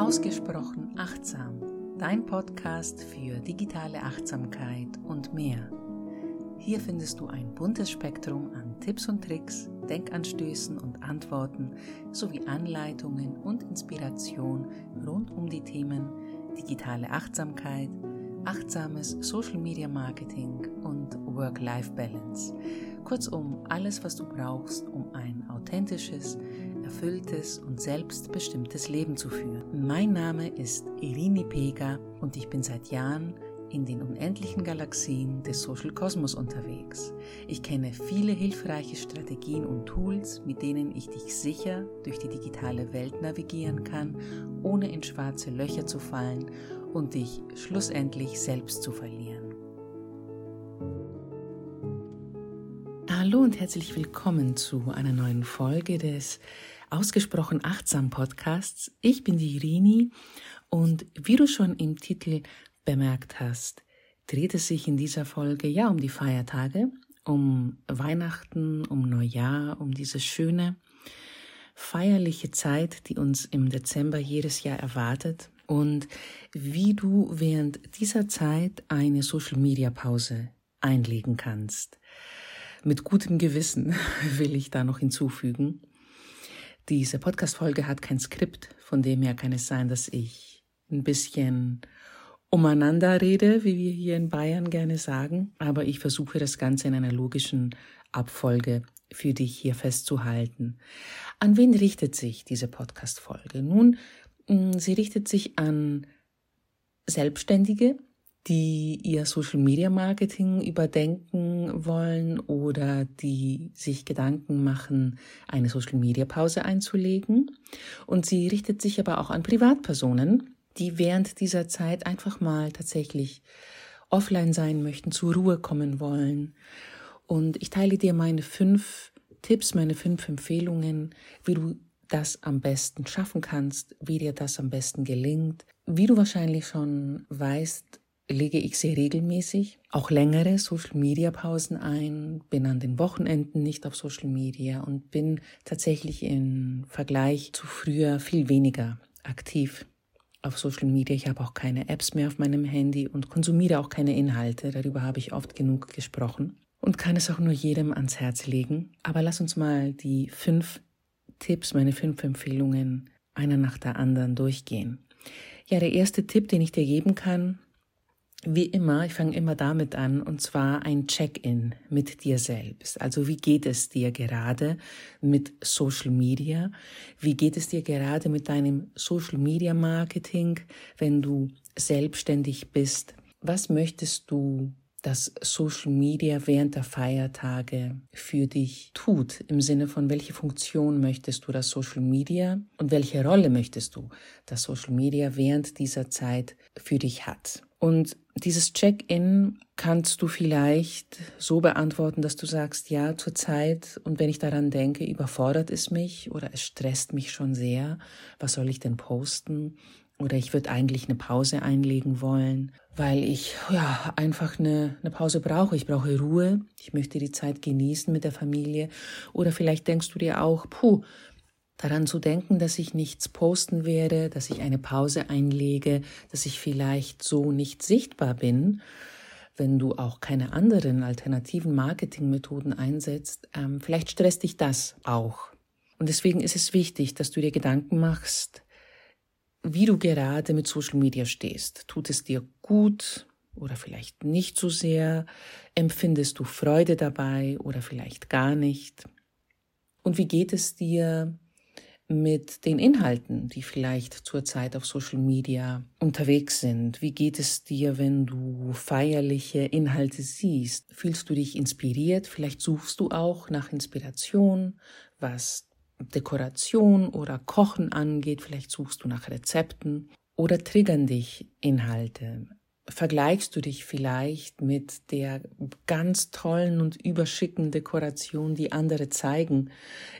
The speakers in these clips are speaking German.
Ausgesprochen achtsam, dein Podcast für digitale Achtsamkeit und mehr. Hier findest du ein buntes Spektrum an Tipps und Tricks, Denkanstößen und Antworten sowie Anleitungen und Inspiration rund um die Themen digitale Achtsamkeit, achtsames Social Media Marketing und Work-Life-Balance. Kurzum, alles, was du brauchst, um ein authentisches, erfülltes und selbstbestimmtes Leben zu führen. Mein Name ist Irini Pega und ich bin seit Jahren in den unendlichen Galaxien des Social Kosmos unterwegs. Ich kenne viele hilfreiche Strategien und Tools, mit denen ich dich sicher durch die digitale Welt navigieren kann, ohne in schwarze Löcher zu fallen und dich schlussendlich selbst zu verlieren. Hallo und herzlich willkommen zu einer neuen Folge des Ausgesprochen Achtsam Podcasts. Ich bin die Irini und wie du schon im Titel bemerkt hast, dreht es sich in dieser Folge ja um die Feiertage, um Weihnachten, um Neujahr, um diese schöne feierliche Zeit, die uns im Dezember jedes Jahr erwartet und wie du während dieser Zeit eine Social-Media-Pause einlegen kannst. Mit gutem Gewissen will ich da noch hinzufügen. Diese Podcast-Folge hat kein Skript, von dem her kann es sein, dass ich ein bisschen umeinander rede, wie wir hier in Bayern gerne sagen, aber ich versuche das Ganze in einer logischen Abfolge für dich hier festzuhalten. An wen richtet sich diese Podcast-Folge? Nun, sie richtet sich an Selbstständige, die ihr Social Media Marketing überdenken wollen oder die sich Gedanken machen, eine Social Media Pause einzulegen. Und sie richtet sich aber auch an Privatpersonen, die während dieser Zeit einfach mal tatsächlich offline sein möchten, zur Ruhe kommen wollen. Und ich teile dir meine fünf Tipps, meine fünf Empfehlungen, wie du das am besten schaffen kannst, wie dir das am besten gelingt. Wie du wahrscheinlich schon weißt, lege ich sehr regelmäßig auch längere Social-Media-Pausen ein, bin an den Wochenenden nicht auf Social Media und bin tatsächlich im Vergleich zu früher viel weniger aktiv auf Social Media. Ich habe auch keine Apps mehr auf meinem Handy und konsumiere auch keine Inhalte. Darüber habe ich oft genug gesprochen und kann es auch nur jedem ans Herz legen. Aber lass uns mal die fünf Tipps, meine fünf Empfehlungen einer nach der anderen durchgehen. Ja, der erste Tipp, den ich dir geben kann, wie immer, ich fange immer damit an, und zwar ein Check-in mit dir selbst. Also wie geht es dir gerade mit Social Media? Wie geht es dir gerade mit deinem Social Media Marketing, wenn du selbstständig bist? Was möchtest du dass Social Media während der Feiertage für dich tut, im Sinne von welche Funktion möchtest du das Social Media und welche Rolle möchtest du, dass Social Media während dieser Zeit für dich hat. Und dieses Check-in kannst du vielleicht so beantworten, dass du sagst, ja, zurzeit, und wenn ich daran denke, überfordert es mich oder es stresst mich schon sehr. Was soll ich denn posten? Oder ich würde eigentlich eine Pause einlegen wollen, weil ich ja einfach eine, eine Pause brauche. Ich brauche Ruhe. Ich möchte die Zeit genießen mit der Familie. Oder vielleicht denkst du dir auch, puh, daran zu denken, dass ich nichts posten werde, dass ich eine Pause einlege, dass ich vielleicht so nicht sichtbar bin, wenn du auch keine anderen alternativen Marketingmethoden einsetzt, ähm, vielleicht stresst dich das auch. Und deswegen ist es wichtig, dass du dir Gedanken machst, wie du gerade mit Social Media stehst. Tut es dir gut oder vielleicht nicht so sehr? Empfindest du Freude dabei oder vielleicht gar nicht? Und wie geht es dir mit den Inhalten, die vielleicht zurzeit auf Social Media unterwegs sind? Wie geht es dir, wenn du feierliche Inhalte siehst? Fühlst du dich inspiriert? Vielleicht suchst du auch nach Inspiration, was Dekoration oder Kochen angeht. Vielleicht suchst du nach Rezepten oder triggern dich Inhalte vergleichst du dich vielleicht mit der ganz tollen und überschicken Dekoration, die andere zeigen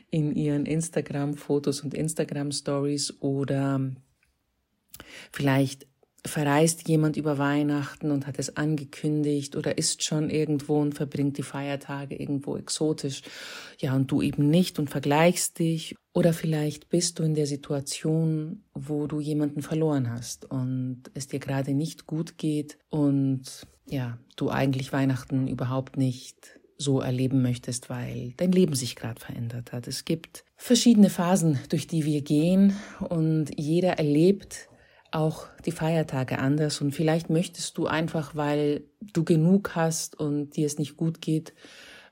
in ihren Instagram-Fotos und Instagram-Stories oder vielleicht verreist jemand über Weihnachten und hat es angekündigt oder ist schon irgendwo und verbringt die Feiertage irgendwo exotisch. Ja, und du eben nicht und vergleichst dich. Oder vielleicht bist du in der Situation, wo du jemanden verloren hast und es dir gerade nicht gut geht und ja, du eigentlich Weihnachten überhaupt nicht so erleben möchtest, weil dein Leben sich gerade verändert hat. Es gibt verschiedene Phasen, durch die wir gehen und jeder erlebt auch die Feiertage anders und vielleicht möchtest du einfach, weil du genug hast und dir es nicht gut geht,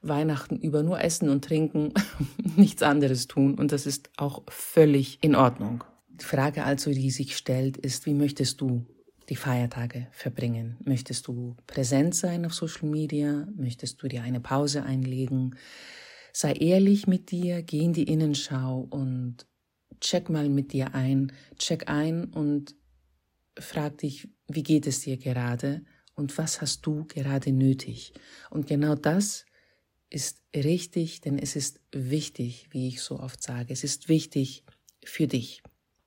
Weihnachten über nur essen und trinken, nichts anderes tun und das ist auch völlig in Ordnung. Die Frage also, die sich stellt, ist, wie möchtest du die Feiertage verbringen? Möchtest du präsent sein auf Social Media? Möchtest du dir eine Pause einlegen? Sei ehrlich mit dir, geh in die Innenschau und check mal mit dir ein, check ein und frag dich, wie geht es dir gerade und was hast du gerade nötig? Und genau das ist richtig, denn es ist wichtig, wie ich so oft sage. Es ist wichtig für dich.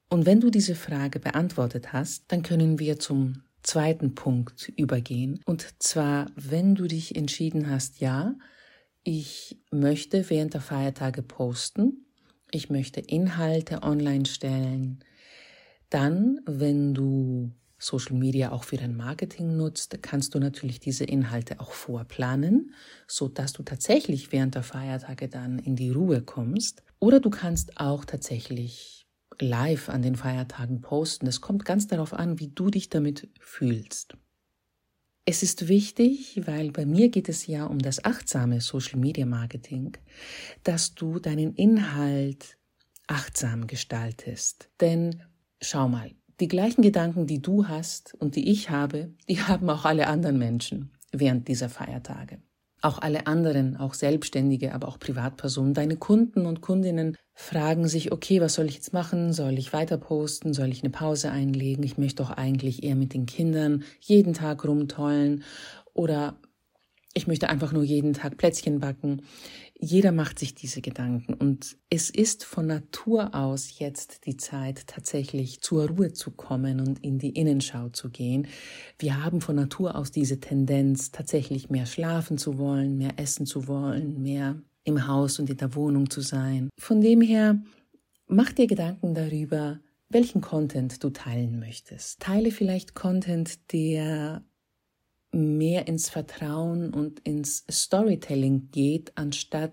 Und wenn du diese Frage beantwortet hast, dann können wir zum zweiten Punkt übergehen. Und zwar, wenn du dich entschieden hast, ja, ich möchte während der Feiertage posten, ich möchte Inhalte online stellen, dann, wenn du Social Media auch für dein Marketing nutzt, kannst du natürlich diese Inhalte auch vorplanen, so dass du tatsächlich während der Feiertage dann in die Ruhe kommst. Oder du kannst auch tatsächlich live an den Feiertagen posten. Es kommt ganz darauf an, wie du dich damit fühlst. Es ist wichtig, weil bei mir geht es ja um das achtsame Social Media Marketing, dass du deinen Inhalt achtsam gestaltest. Denn schau mal, die gleichen Gedanken, die du hast und die ich habe, die haben auch alle anderen Menschen während dieser Feiertage auch alle anderen, auch Selbstständige, aber auch Privatpersonen, deine Kunden und Kundinnen fragen sich, okay, was soll ich jetzt machen? Soll ich weiter posten? Soll ich eine Pause einlegen? Ich möchte doch eigentlich eher mit den Kindern jeden Tag rumtollen oder ich möchte einfach nur jeden Tag Plätzchen backen. Jeder macht sich diese Gedanken und es ist von Natur aus jetzt die Zeit, tatsächlich zur Ruhe zu kommen und in die Innenschau zu gehen. Wir haben von Natur aus diese Tendenz, tatsächlich mehr schlafen zu wollen, mehr essen zu wollen, mehr im Haus und in der Wohnung zu sein. Von dem her, mach dir Gedanken darüber, welchen Content du teilen möchtest. Teile vielleicht Content, der mehr ins Vertrauen und ins Storytelling geht, anstatt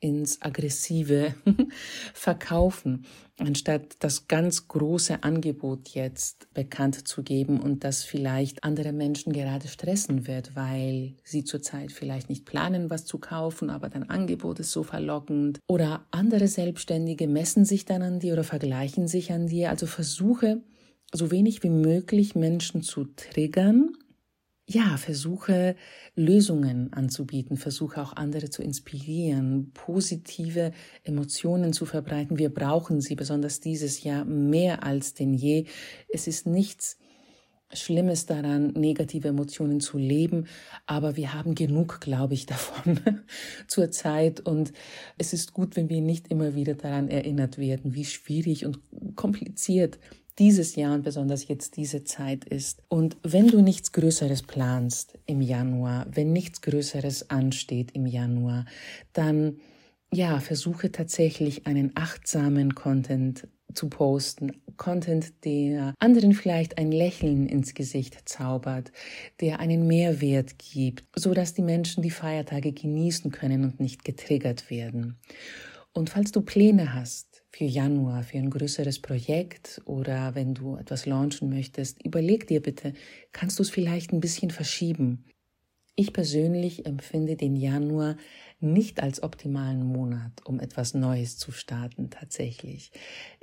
ins aggressive Verkaufen, anstatt das ganz große Angebot jetzt bekannt zu geben und das vielleicht andere Menschen gerade stressen wird, weil sie zurzeit vielleicht nicht planen, was zu kaufen, aber dein Angebot ist so verlockend oder andere Selbstständige messen sich dann an dir oder vergleichen sich an dir. Also versuche so wenig wie möglich Menschen zu triggern ja, versuche Lösungen anzubieten, versuche auch andere zu inspirieren, positive Emotionen zu verbreiten. Wir brauchen sie, besonders dieses Jahr, mehr als denn je. Es ist nichts Schlimmes daran, negative Emotionen zu leben, aber wir haben genug, glaube ich, davon zur Zeit und es ist gut, wenn wir nicht immer wieder daran erinnert werden, wie schwierig und kompliziert dieses Jahr und besonders jetzt diese Zeit ist. Und wenn du nichts Größeres planst im Januar, wenn nichts Größeres ansteht im Januar, dann ja, versuche tatsächlich einen achtsamen Content zu posten. Content, der anderen vielleicht ein Lächeln ins Gesicht zaubert, der einen Mehrwert gibt, so dass die Menschen die Feiertage genießen können und nicht getriggert werden. Und falls du Pläne hast für Januar, für ein größeres Projekt oder wenn du etwas launchen möchtest, überleg dir bitte, kannst du es vielleicht ein bisschen verschieben? Ich persönlich empfinde den Januar nicht als optimalen Monat, um etwas Neues zu starten, tatsächlich.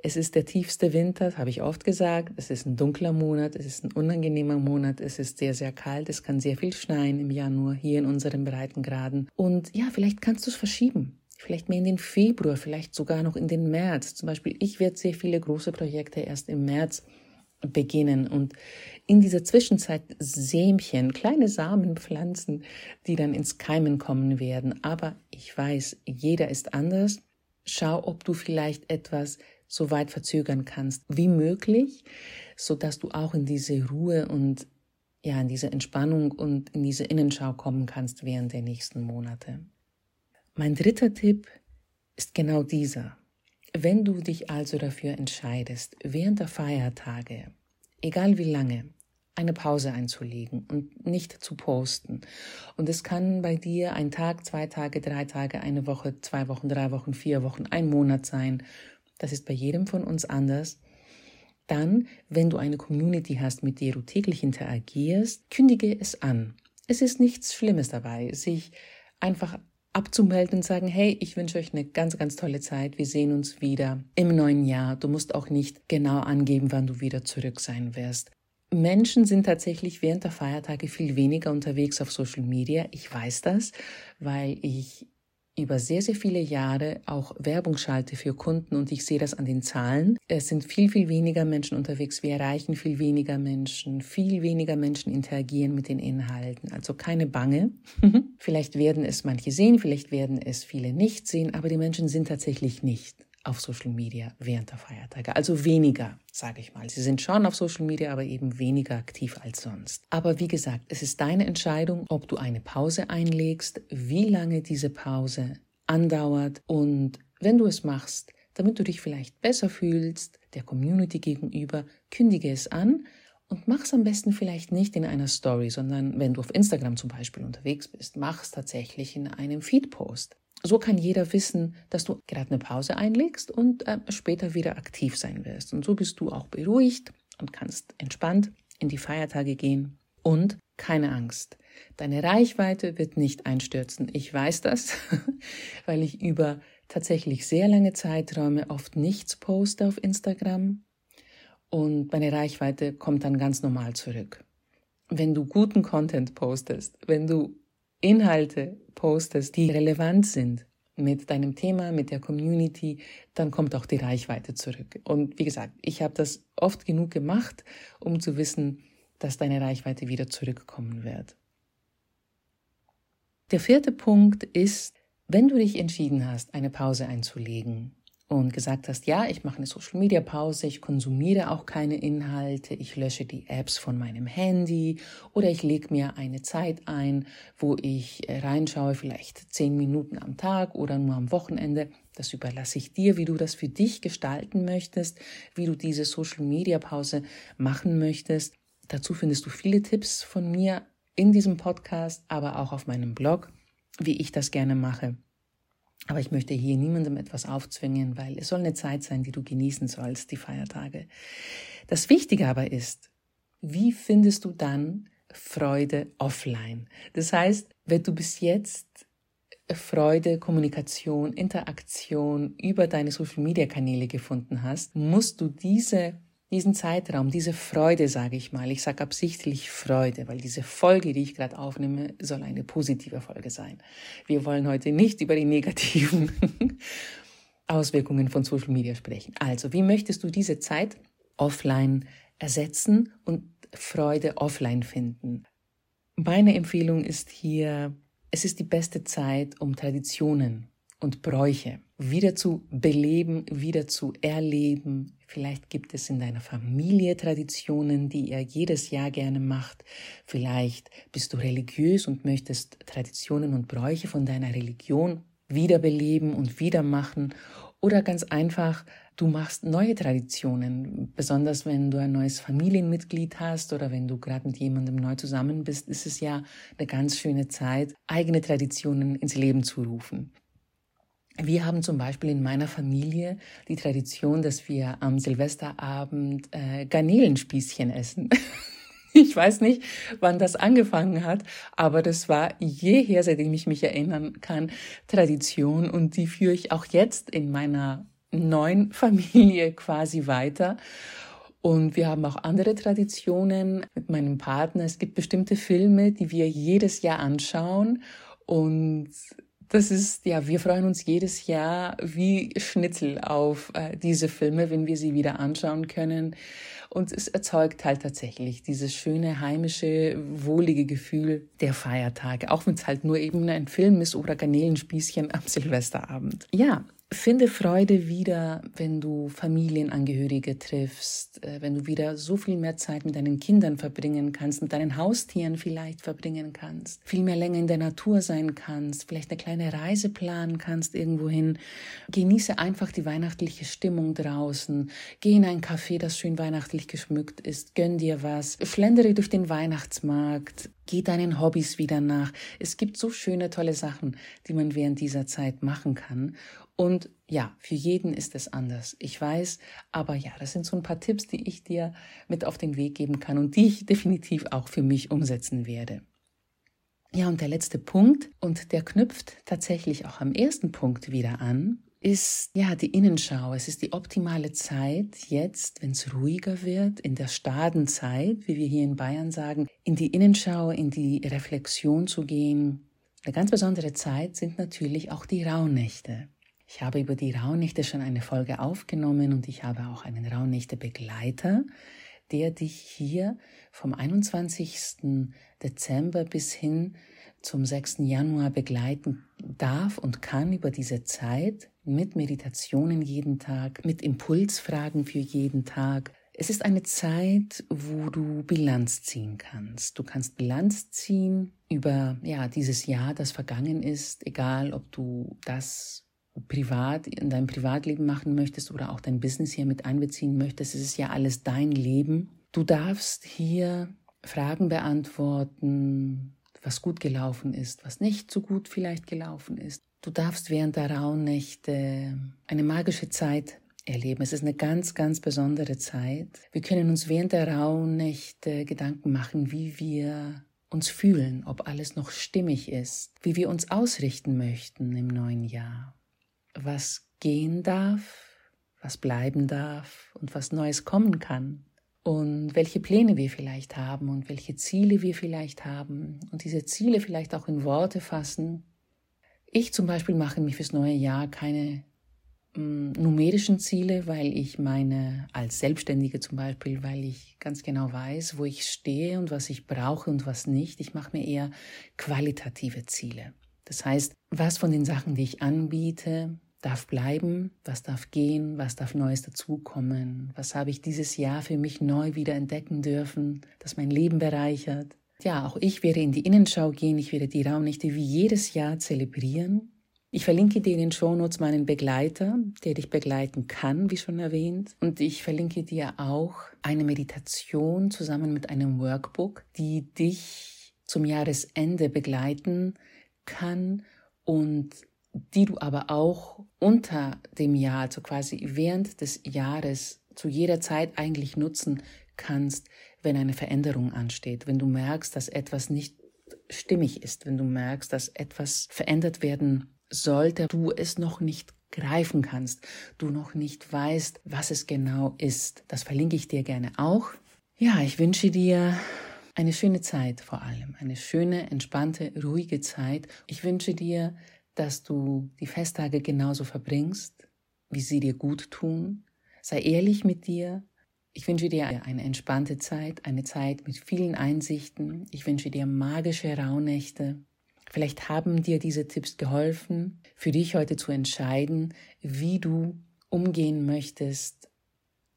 Es ist der tiefste Winter, habe ich oft gesagt. Es ist ein dunkler Monat, es ist ein unangenehmer Monat, es ist sehr, sehr kalt, es kann sehr viel schneien im Januar hier in unseren Breitengraden. Und ja, vielleicht kannst du es verschieben vielleicht mehr in den Februar, vielleicht sogar noch in den März. Zum Beispiel, ich werde sehr viele große Projekte erst im März beginnen und in dieser Zwischenzeit Sämchen, kleine Samen pflanzen, die dann ins Keimen kommen werden. Aber ich weiß, jeder ist anders. Schau, ob du vielleicht etwas so weit verzögern kannst wie möglich, so dass du auch in diese Ruhe und ja, in diese Entspannung und in diese Innenschau kommen kannst während der nächsten Monate. Mein dritter Tipp ist genau dieser. Wenn du dich also dafür entscheidest, während der Feiertage, egal wie lange, eine Pause einzulegen und nicht zu posten. Und es kann bei dir ein Tag, zwei Tage, drei Tage, eine Woche, zwei Wochen, drei Wochen, vier Wochen, ein Monat sein. Das ist bei jedem von uns anders. Dann, wenn du eine Community hast, mit der du täglich interagierst, kündige es an. Es ist nichts Schlimmes dabei, sich einfach abzumelden und sagen, hey, ich wünsche euch eine ganz, ganz tolle Zeit. Wir sehen uns wieder im neuen Jahr. Du musst auch nicht genau angeben, wann du wieder zurück sein wirst. Menschen sind tatsächlich während der Feiertage viel weniger unterwegs auf Social Media. Ich weiß das, weil ich über sehr, sehr viele Jahre auch Werbung schalte für Kunden und ich sehe das an den Zahlen. Es sind viel, viel weniger Menschen unterwegs. Wir erreichen viel weniger Menschen. Viel weniger Menschen interagieren mit den Inhalten. Also keine Bange. vielleicht werden es manche sehen, vielleicht werden es viele nicht sehen, aber die Menschen sind tatsächlich nicht auf Social Media während der Feiertage. Also weniger, sage ich mal. Sie sind schon auf Social Media, aber eben weniger aktiv als sonst. Aber wie gesagt, es ist deine Entscheidung, ob du eine Pause einlegst, wie lange diese Pause andauert und wenn du es machst, damit du dich vielleicht besser fühlst, der Community gegenüber, kündige es an und mach es am besten vielleicht nicht in einer Story, sondern wenn du auf Instagram zum Beispiel unterwegs bist, mach es tatsächlich in einem Feed-Post. So kann jeder wissen, dass du gerade eine Pause einlegst und äh, später wieder aktiv sein wirst. Und so bist du auch beruhigt und kannst entspannt in die Feiertage gehen. Und keine Angst. Deine Reichweite wird nicht einstürzen. Ich weiß das, weil ich über tatsächlich sehr lange Zeiträume oft nichts poste auf Instagram und meine Reichweite kommt dann ganz normal zurück. Wenn du guten Content postest, wenn du Inhalte postest, die relevant sind mit deinem Thema, mit der Community, dann kommt auch die Reichweite zurück. Und wie gesagt, ich habe das oft genug gemacht, um zu wissen, dass deine Reichweite wieder zurückkommen wird. Der vierte Punkt ist, wenn du dich entschieden hast, eine Pause einzulegen, und gesagt hast, ja, ich mache eine Social Media Pause, ich konsumiere auch keine Inhalte, ich lösche die Apps von meinem Handy oder ich lege mir eine Zeit ein, wo ich äh, reinschaue, vielleicht zehn Minuten am Tag oder nur am Wochenende. Das überlasse ich dir, wie du das für dich gestalten möchtest, wie du diese Social Media Pause machen möchtest. Dazu findest du viele Tipps von mir in diesem Podcast, aber auch auf meinem Blog, wie ich das gerne mache. Aber ich möchte hier niemandem etwas aufzwingen, weil es soll eine Zeit sein, die du genießen sollst, die Feiertage. Das Wichtige aber ist, wie findest du dann Freude offline? Das heißt, wenn du bis jetzt Freude, Kommunikation, Interaktion über deine Social-Media-Kanäle gefunden hast, musst du diese diesen Zeitraum, diese Freude, sage ich mal, ich sage absichtlich Freude, weil diese Folge, die ich gerade aufnehme, soll eine positive Folge sein. Wir wollen heute nicht über die negativen Auswirkungen von Social Media sprechen. Also, wie möchtest du diese Zeit offline ersetzen und Freude offline finden? Meine Empfehlung ist hier, es ist die beste Zeit, um Traditionen und Bräuche wieder zu beleben, wieder zu erleben. Vielleicht gibt es in deiner Familie Traditionen, die ihr jedes Jahr gerne macht. Vielleicht bist du religiös und möchtest Traditionen und Bräuche von deiner Religion wiederbeleben und wiedermachen. Oder ganz einfach, du machst neue Traditionen. Besonders wenn du ein neues Familienmitglied hast oder wenn du gerade mit jemandem neu zusammen bist, ist es ja eine ganz schöne Zeit, eigene Traditionen ins Leben zu rufen. Wir haben zum Beispiel in meiner Familie die Tradition, dass wir am Silvesterabend äh, Garnelenspießchen essen. ich weiß nicht, wann das angefangen hat, aber das war jeher, seitdem ich mich erinnern kann, Tradition und die führe ich auch jetzt in meiner neuen Familie quasi weiter. Und wir haben auch andere Traditionen mit meinem Partner. Es gibt bestimmte Filme, die wir jedes Jahr anschauen und das ist, ja, wir freuen uns jedes Jahr wie Schnitzel auf äh, diese Filme, wenn wir sie wieder anschauen können. Und es erzeugt halt tatsächlich dieses schöne, heimische, wohlige Gefühl der Feiertage. Auch wenn es halt nur eben ein Film ist oder Garnelenspießchen am Silvesterabend. Ja, Finde Freude wieder, wenn du Familienangehörige triffst, äh, wenn du wieder so viel mehr Zeit mit deinen Kindern verbringen kannst, mit deinen Haustieren vielleicht verbringen kannst, viel mehr länger in der Natur sein kannst, vielleicht eine kleine Reise planen kannst irgendwohin. Genieße einfach die weihnachtliche Stimmung draußen. Geh in ein Café, das schön weihnachtlich geschmückt ist. Gönn dir was. Schlendere durch den Weihnachtsmarkt. Geh deinen Hobbys wieder nach. Es gibt so schöne, tolle Sachen, die man während dieser Zeit machen kann. Und ja, für jeden ist es anders. Ich weiß, aber ja, das sind so ein paar Tipps, die ich dir mit auf den Weg geben kann und die ich definitiv auch für mich umsetzen werde. Ja, und der letzte Punkt, und der knüpft tatsächlich auch am ersten Punkt wieder an, ist ja die Innenschau. Es ist die optimale Zeit jetzt, wenn es ruhiger wird, in der Stadenzeit, wie wir hier in Bayern sagen, in die Innenschau, in die Reflexion zu gehen. Eine ganz besondere Zeit sind natürlich auch die Rauhnächte. Ich habe über die Rauhnächte schon eine Folge aufgenommen und ich habe auch einen Rauhnächte-Begleiter, der dich hier vom 21. Dezember bis hin zum 6. Januar begleiten darf und kann über diese Zeit mit Meditationen jeden Tag, mit Impulsfragen für jeden Tag. Es ist eine Zeit, wo du Bilanz ziehen kannst. Du kannst Bilanz ziehen über ja, dieses Jahr, das vergangen ist, egal ob du das privat in deinem Privatleben machen möchtest oder auch dein Business hier mit einbeziehen möchtest. Es ist ja alles dein Leben. Du darfst hier Fragen beantworten, was gut gelaufen ist, was nicht so gut vielleicht gelaufen ist. Du darfst während der Rauhnächte eine magische Zeit erleben. Es ist eine ganz, ganz besondere Zeit. Wir können uns während der Rauhnächte Gedanken machen, wie wir uns fühlen, ob alles noch stimmig ist, wie wir uns ausrichten möchten im neuen Jahr, was gehen darf, was bleiben darf und was Neues kommen kann und welche Pläne wir vielleicht haben und welche Ziele wir vielleicht haben und diese Ziele vielleicht auch in Worte fassen ich zum Beispiel mache mir fürs neue Jahr keine mm, numerischen Ziele, weil ich meine, als Selbstständige zum Beispiel, weil ich ganz genau weiß, wo ich stehe und was ich brauche und was nicht. Ich mache mir eher qualitative Ziele. Das heißt, was von den Sachen, die ich anbiete, darf bleiben, was darf gehen, was darf Neues dazukommen, was habe ich dieses Jahr für mich neu wieder entdecken dürfen, das mein Leben bereichert. Ja, auch ich werde in die Innenschau gehen, ich werde die Raumnächte wie jedes Jahr zelebrieren. Ich verlinke dir in den Shownotes meinen Begleiter, der dich begleiten kann, wie schon erwähnt. Und ich verlinke dir auch eine Meditation zusammen mit einem Workbook, die dich zum Jahresende begleiten kann und die du aber auch unter dem Jahr, also quasi während des Jahres zu jeder Zeit eigentlich nutzen kannst, wenn eine Veränderung ansteht, wenn du merkst, dass etwas nicht stimmig ist, wenn du merkst, dass etwas verändert werden sollte, du es noch nicht greifen kannst, du noch nicht weißt, was es genau ist. Das verlinke ich dir gerne auch. Ja, ich wünsche dir eine schöne Zeit vor allem, eine schöne, entspannte, ruhige Zeit. Ich wünsche dir, dass du die Festtage genauso verbringst, wie sie dir gut tun. Sei ehrlich mit dir, ich wünsche dir eine entspannte Zeit, eine Zeit mit vielen Einsichten. Ich wünsche dir magische Rauhnächte. Vielleicht haben dir diese Tipps geholfen, für dich heute zu entscheiden, wie du umgehen möchtest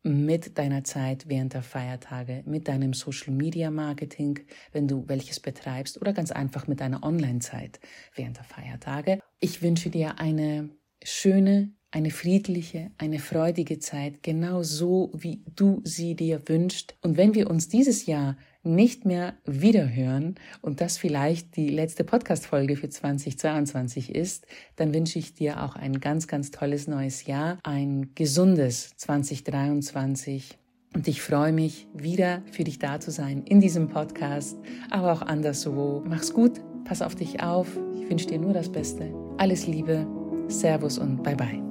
mit deiner Zeit während der Feiertage, mit deinem Social Media Marketing, wenn du welches betreibst, oder ganz einfach mit deiner Online-Zeit während der Feiertage. Ich wünsche dir eine schöne, eine friedliche, eine freudige Zeit, genau so, wie du sie dir wünschst. Und wenn wir uns dieses Jahr nicht mehr wiederhören und das vielleicht die letzte Podcast-Folge für 2022 ist, dann wünsche ich dir auch ein ganz, ganz tolles neues Jahr, ein gesundes 2023. Und ich freue mich, wieder für dich da zu sein in diesem Podcast, aber auch anderswo. Mach's gut, pass auf dich auf. Ich wünsche dir nur das Beste. Alles Liebe, Servus und bye bye.